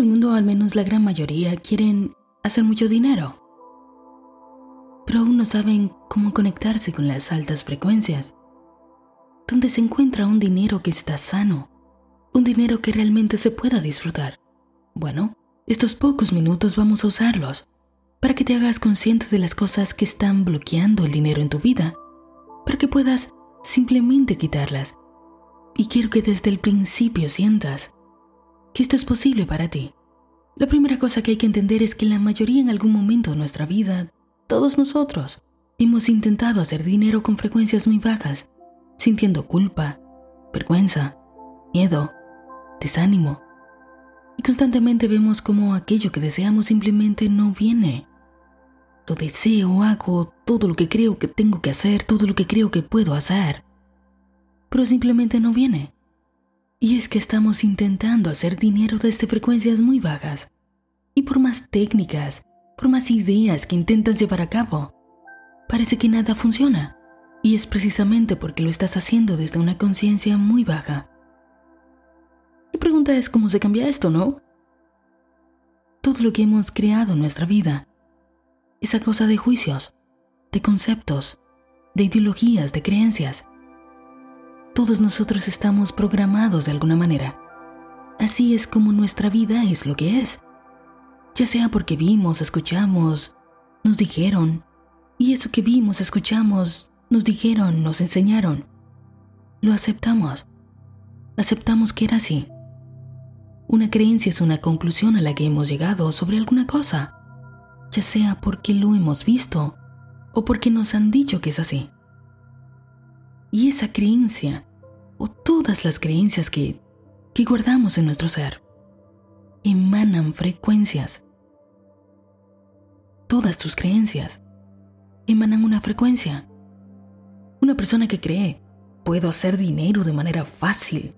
El mundo, al menos la gran mayoría, quieren hacer mucho dinero. Pero aún no saben cómo conectarse con las altas frecuencias. Donde se encuentra un dinero que está sano, un dinero que realmente se pueda disfrutar. Bueno, estos pocos minutos vamos a usarlos para que te hagas consciente de las cosas que están bloqueando el dinero en tu vida, para que puedas simplemente quitarlas. Y quiero que desde el principio sientas que esto es posible para ti. La primera cosa que hay que entender es que la mayoría en algún momento de nuestra vida, todos nosotros, hemos intentado hacer dinero con frecuencias muy bajas, sintiendo culpa, vergüenza, miedo, desánimo. Y constantemente vemos como aquello que deseamos simplemente no viene. Lo deseo, hago todo lo que creo que tengo que hacer, todo lo que creo que puedo hacer, pero simplemente no viene. Y es que estamos intentando hacer dinero desde frecuencias muy bajas. Y por más técnicas, por más ideas que intentas llevar a cabo, parece que nada funciona. Y es precisamente porque lo estás haciendo desde una conciencia muy baja. La pregunta es cómo se cambia esto, ¿no? Todo lo que hemos creado en nuestra vida es a causa de juicios, de conceptos, de ideologías, de creencias. Todos nosotros estamos programados de alguna manera. Así es como nuestra vida es lo que es. Ya sea porque vimos, escuchamos, nos dijeron, y eso que vimos, escuchamos, nos dijeron, nos enseñaron, lo aceptamos. Aceptamos que era así. Una creencia es una conclusión a la que hemos llegado sobre alguna cosa, ya sea porque lo hemos visto o porque nos han dicho que es así. Y esa creencia, o todas las creencias que, que guardamos en nuestro ser, emanan frecuencias. Todas tus creencias emanan una frecuencia. Una persona que cree, puedo hacer dinero de manera fácil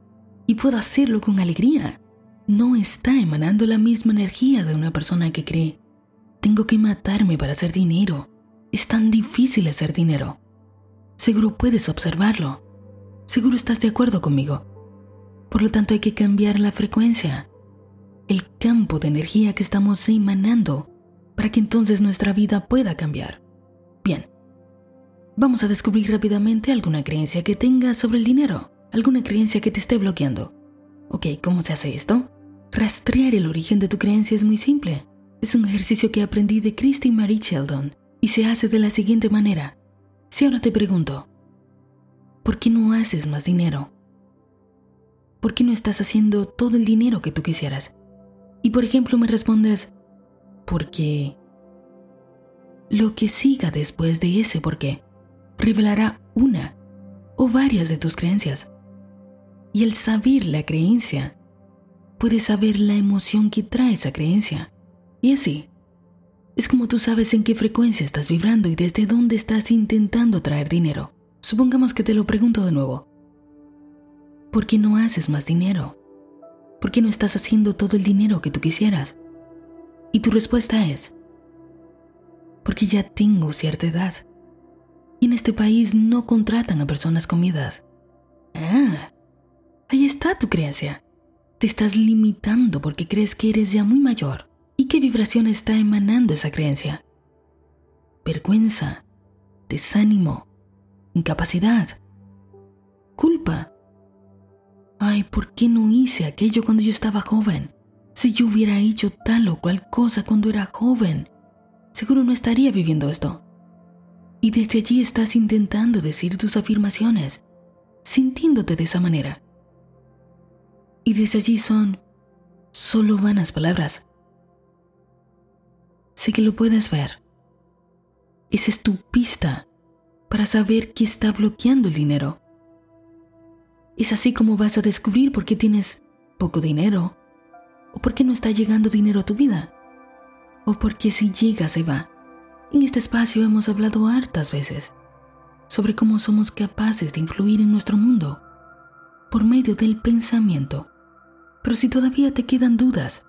y puedo hacerlo con alegría, no está emanando la misma energía de una persona que cree, tengo que matarme para hacer dinero. Es tan difícil hacer dinero. Seguro puedes observarlo. Seguro estás de acuerdo conmigo. Por lo tanto hay que cambiar la frecuencia, el campo de energía que estamos emanando para que entonces nuestra vida pueda cambiar. Bien, vamos a descubrir rápidamente alguna creencia que tengas sobre el dinero, alguna creencia que te esté bloqueando. Ok, ¿cómo se hace esto? Rastrear el origen de tu creencia es muy simple. Es un ejercicio que aprendí de Christy Marie Sheldon y se hace de la siguiente manera. Si ahora te pregunto, ¿por qué no haces más dinero? ¿Por qué no estás haciendo todo el dinero que tú quisieras? Y por ejemplo me respondes, porque lo que siga después de ese por qué revelará una o varias de tus creencias. Y al saber la creencia, puedes saber la emoción que trae esa creencia. Y así, es como tú sabes en qué frecuencia estás vibrando y desde dónde estás intentando traer dinero. Supongamos que te lo pregunto de nuevo. ¿Por qué no haces más dinero? ¿Por qué no estás haciendo todo el dinero que tú quisieras? Y tu respuesta es, porque ya tengo cierta edad. Y en este país no contratan a personas con mi edad. Ah, ahí está tu creencia. Te estás limitando porque crees que eres ya muy mayor ¿Y qué vibración está emanando esa creencia? Vergüenza, desánimo, incapacidad, culpa. Ay, ¿por qué no hice aquello cuando yo estaba joven? Si yo hubiera hecho tal o cual cosa cuando era joven, seguro no estaría viviendo esto. Y desde allí estás intentando decir tus afirmaciones, sintiéndote de esa manera. Y desde allí son solo vanas palabras Sé que lo puedes ver. Esa es tu pista para saber qué está bloqueando el dinero. Es así como vas a descubrir por qué tienes poco dinero, o por qué no está llegando dinero a tu vida, o por qué si llega se va. En este espacio hemos hablado hartas veces sobre cómo somos capaces de influir en nuestro mundo por medio del pensamiento. Pero si todavía te quedan dudas,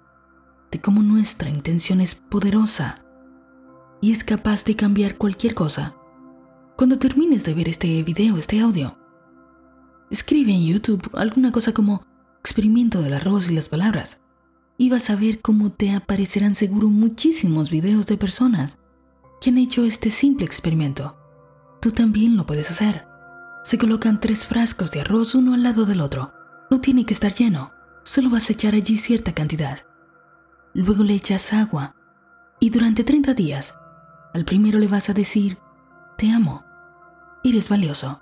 de cómo nuestra intención es poderosa y es capaz de cambiar cualquier cosa. Cuando termines de ver este video, este audio, escribe en YouTube alguna cosa como experimento del arroz y las palabras y vas a ver cómo te aparecerán seguro muchísimos videos de personas que han hecho este simple experimento. Tú también lo puedes hacer. Se colocan tres frascos de arroz uno al lado del otro. No tiene que estar lleno, solo vas a echar allí cierta cantidad. Luego le echas agua y durante 30 días, al primero le vas a decir, te amo, eres valioso.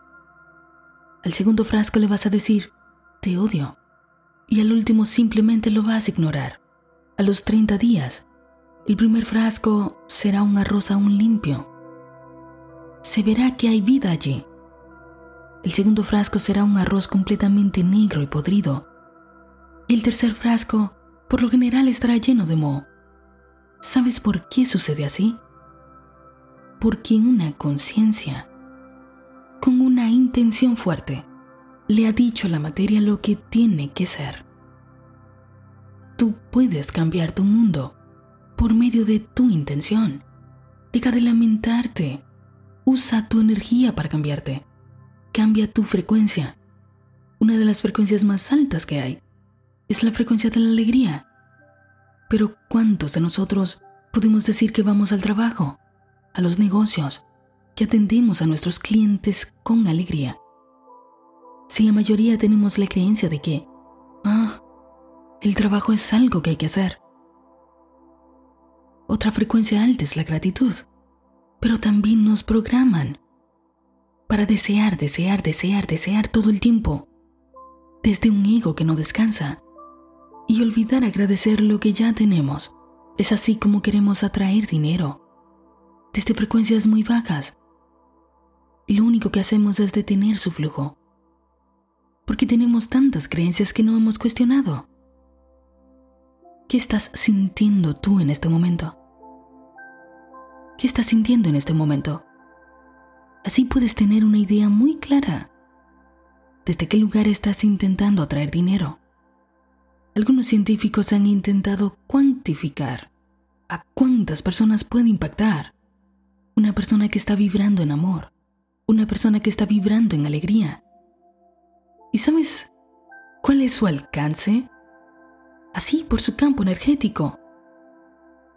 Al segundo frasco le vas a decir, te odio. Y al último simplemente lo vas a ignorar. A los 30 días, el primer frasco será un arroz aún limpio. Se verá que hay vida allí. El segundo frasco será un arroz completamente negro y podrido. Y el tercer frasco, por lo general, estará lleno de moho. ¿Sabes por qué sucede así? Porque una conciencia, intención fuerte, le ha dicho a la materia lo que tiene que ser. Tú puedes cambiar tu mundo por medio de tu intención. Deja de lamentarte. Usa tu energía para cambiarte. Cambia tu frecuencia. Una de las frecuencias más altas que hay es la frecuencia de la alegría. Pero ¿cuántos de nosotros podemos decir que vamos al trabajo, a los negocios, que atendemos a nuestros clientes con alegría? Si la mayoría tenemos la creencia de que, ah, el trabajo es algo que hay que hacer, otra frecuencia alta es la gratitud, pero también nos programan para desear, desear, desear, desear todo el tiempo, desde un ego que no descansa, y olvidar agradecer lo que ya tenemos. Es así como queremos atraer dinero, desde frecuencias muy bajas. Y lo único que hacemos es detener su flujo, porque tenemos tantas creencias que no hemos cuestionado. ¿Qué estás sintiendo tú en este momento? qué estás sintiendo en este momento. Así puedes tener una idea muy clara desde qué lugar estás intentando atraer dinero. Algunos científicos han intentado cuantificar a cuántas personas puede impactar una persona que está vibrando en amor, una persona que está vibrando en alegría. ¿Y sabes cuál es su alcance? Así por su campo energético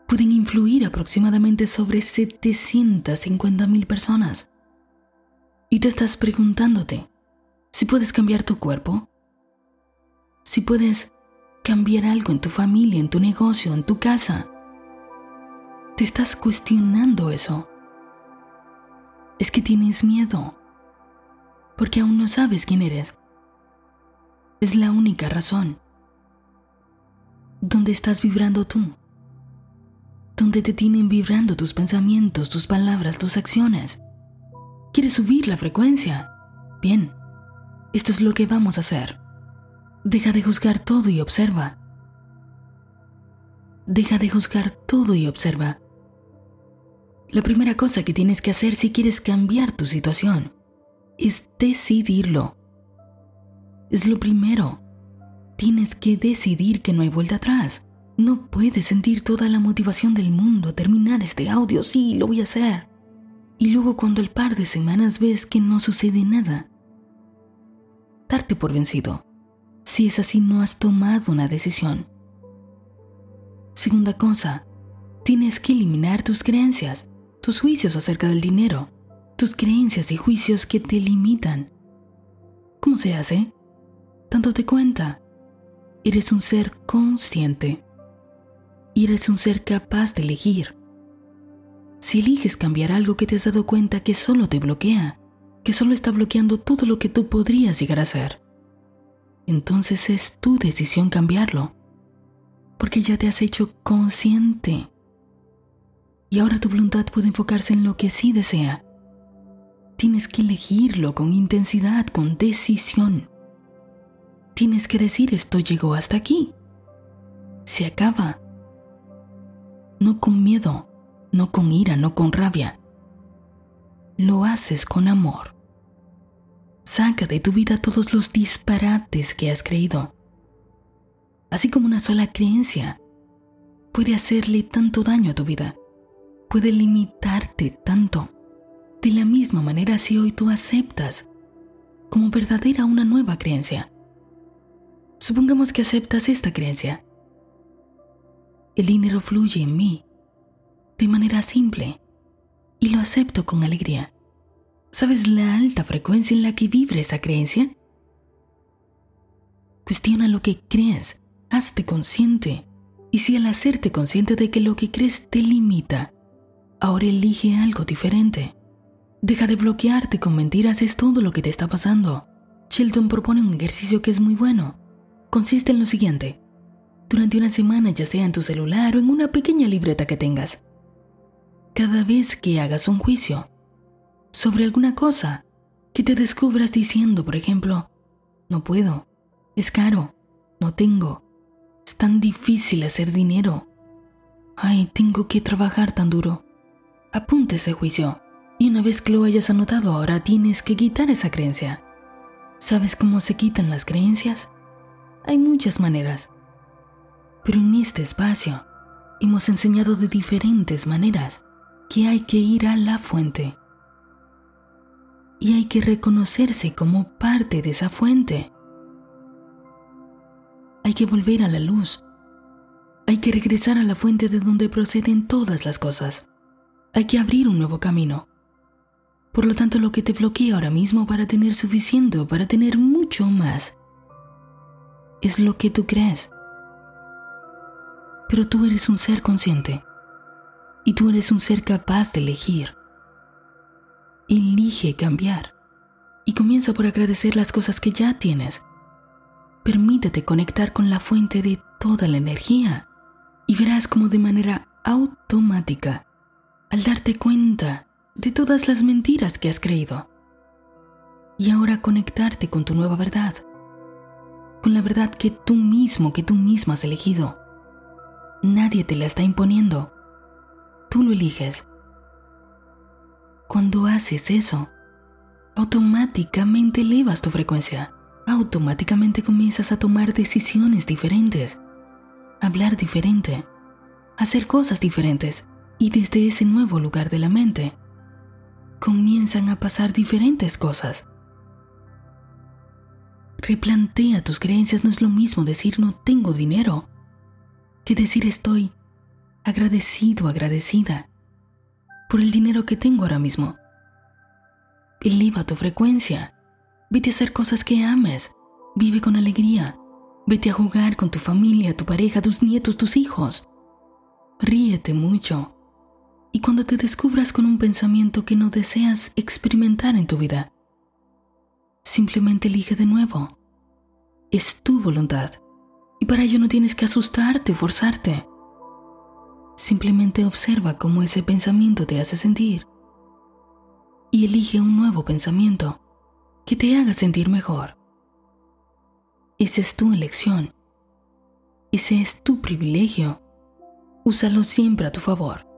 pueden influir aproximadamente sobre 750 mil personas. Y te estás preguntándote si puedes cambiar tu cuerpo, si puedes cambiar algo en tu familia, en tu negocio, en tu casa. Te estás cuestionando eso. Es que tienes miedo, porque aún no sabes quién eres. Es la única razón. ¿Dónde estás vibrando tú? donde te tienen vibrando tus pensamientos, tus palabras, tus acciones. ¿Quieres subir la frecuencia? Bien, esto es lo que vamos a hacer. Deja de juzgar todo y observa. Deja de juzgar todo y observa. La primera cosa que tienes que hacer si quieres cambiar tu situación es decidirlo. Es lo primero. Tienes que decidir que no hay vuelta atrás. No puedes sentir toda la motivación del mundo a terminar este audio. Sí, lo voy a hacer. Y luego cuando al par de semanas ves que no sucede nada, darte por vencido. Si es así, no has tomado una decisión. Segunda cosa, tienes que eliminar tus creencias, tus juicios acerca del dinero, tus creencias y juicios que te limitan. ¿Cómo se hace? Dándote cuenta. Eres un ser consciente eres un ser capaz de elegir. Si eliges cambiar algo que te has dado cuenta que solo te bloquea, que solo está bloqueando todo lo que tú podrías llegar a ser, entonces es tu decisión cambiarlo, porque ya te has hecho consciente. Y ahora tu voluntad puede enfocarse en lo que sí desea. Tienes que elegirlo con intensidad, con decisión. Tienes que decir esto llegó hasta aquí. Se acaba no con miedo, no con ira, no con rabia. Lo haces con amor. Saca de tu vida todos los disparates que has creído. Así como una sola creencia puede hacerle tanto daño a tu vida, puede limitarte tanto. De la misma manera si hoy tú aceptas como verdadera una nueva creencia. Supongamos que aceptas esta creencia el dinero fluye en mí de manera simple y lo acepto con alegría. ¿Sabes la alta frecuencia en la que vibra esa creencia? Cuestiona lo que crees, hazte consciente. Y si al hacerte consciente de que lo que crees te limita, ahora elige algo diferente. Deja de bloquearte con mentiras, es todo lo que te está pasando. Shelton propone un ejercicio que es muy bueno. Consiste en lo siguiente. Durante una semana, ya sea en tu celular o en una pequeña libreta que tengas, cada vez que hagas un juicio sobre alguna cosa, que te descubras diciendo, por ejemplo, no puedo, es caro, no tengo, es tan difícil hacer dinero, ay, tengo que trabajar tan duro. Apunte ese juicio y una vez que lo hayas anotado ahora tienes que quitar esa creencia. ¿Sabes cómo se quitan las creencias? Hay muchas maneras. Pero en este espacio hemos enseñado de diferentes maneras que hay que ir a la fuente. Y hay que reconocerse como parte de esa fuente. Hay que volver a la luz. Hay que regresar a la fuente de donde proceden todas las cosas. Hay que abrir un nuevo camino. Por lo tanto, lo que te bloquea ahora mismo para tener suficiente para tener mucho más es lo que tú crees. Pero tú eres un ser consciente y tú eres un ser capaz de elegir. Elige cambiar y comienza por agradecer las cosas que ya tienes. Permítete conectar con la fuente de toda la energía y verás como de manera automática, al darte cuenta de todas las mentiras que has creído. Y ahora conectarte con tu nueva verdad, con la verdad que tú mismo, que tú misma has elegido. Nadie te la está imponiendo. Tú lo eliges. Cuando haces eso, automáticamente elevas tu frecuencia. Automáticamente comienzas a tomar decisiones diferentes, hablar diferente, hacer cosas diferentes. Y desde ese nuevo lugar de la mente, comienzan a pasar diferentes cosas. Replantea tus creencias, no es lo mismo decir no tengo dinero que decir estoy agradecido, agradecida por el dinero que tengo ahora mismo. Eleva tu frecuencia, vete a hacer cosas que ames, vive con alegría, vete a jugar con tu familia, tu pareja, tus nietos, tus hijos. Ríete mucho, y cuando te descubras con un pensamiento que no deseas experimentar en tu vida, simplemente elige de nuevo. Es tu voluntad. Y para ello no tienes que asustarte, forzarte. Simplemente observa cómo ese pensamiento te hace sentir. Y elige un nuevo pensamiento que te haga sentir mejor. Esa es tu elección. Ese es tu privilegio. Úsalo siempre a tu favor.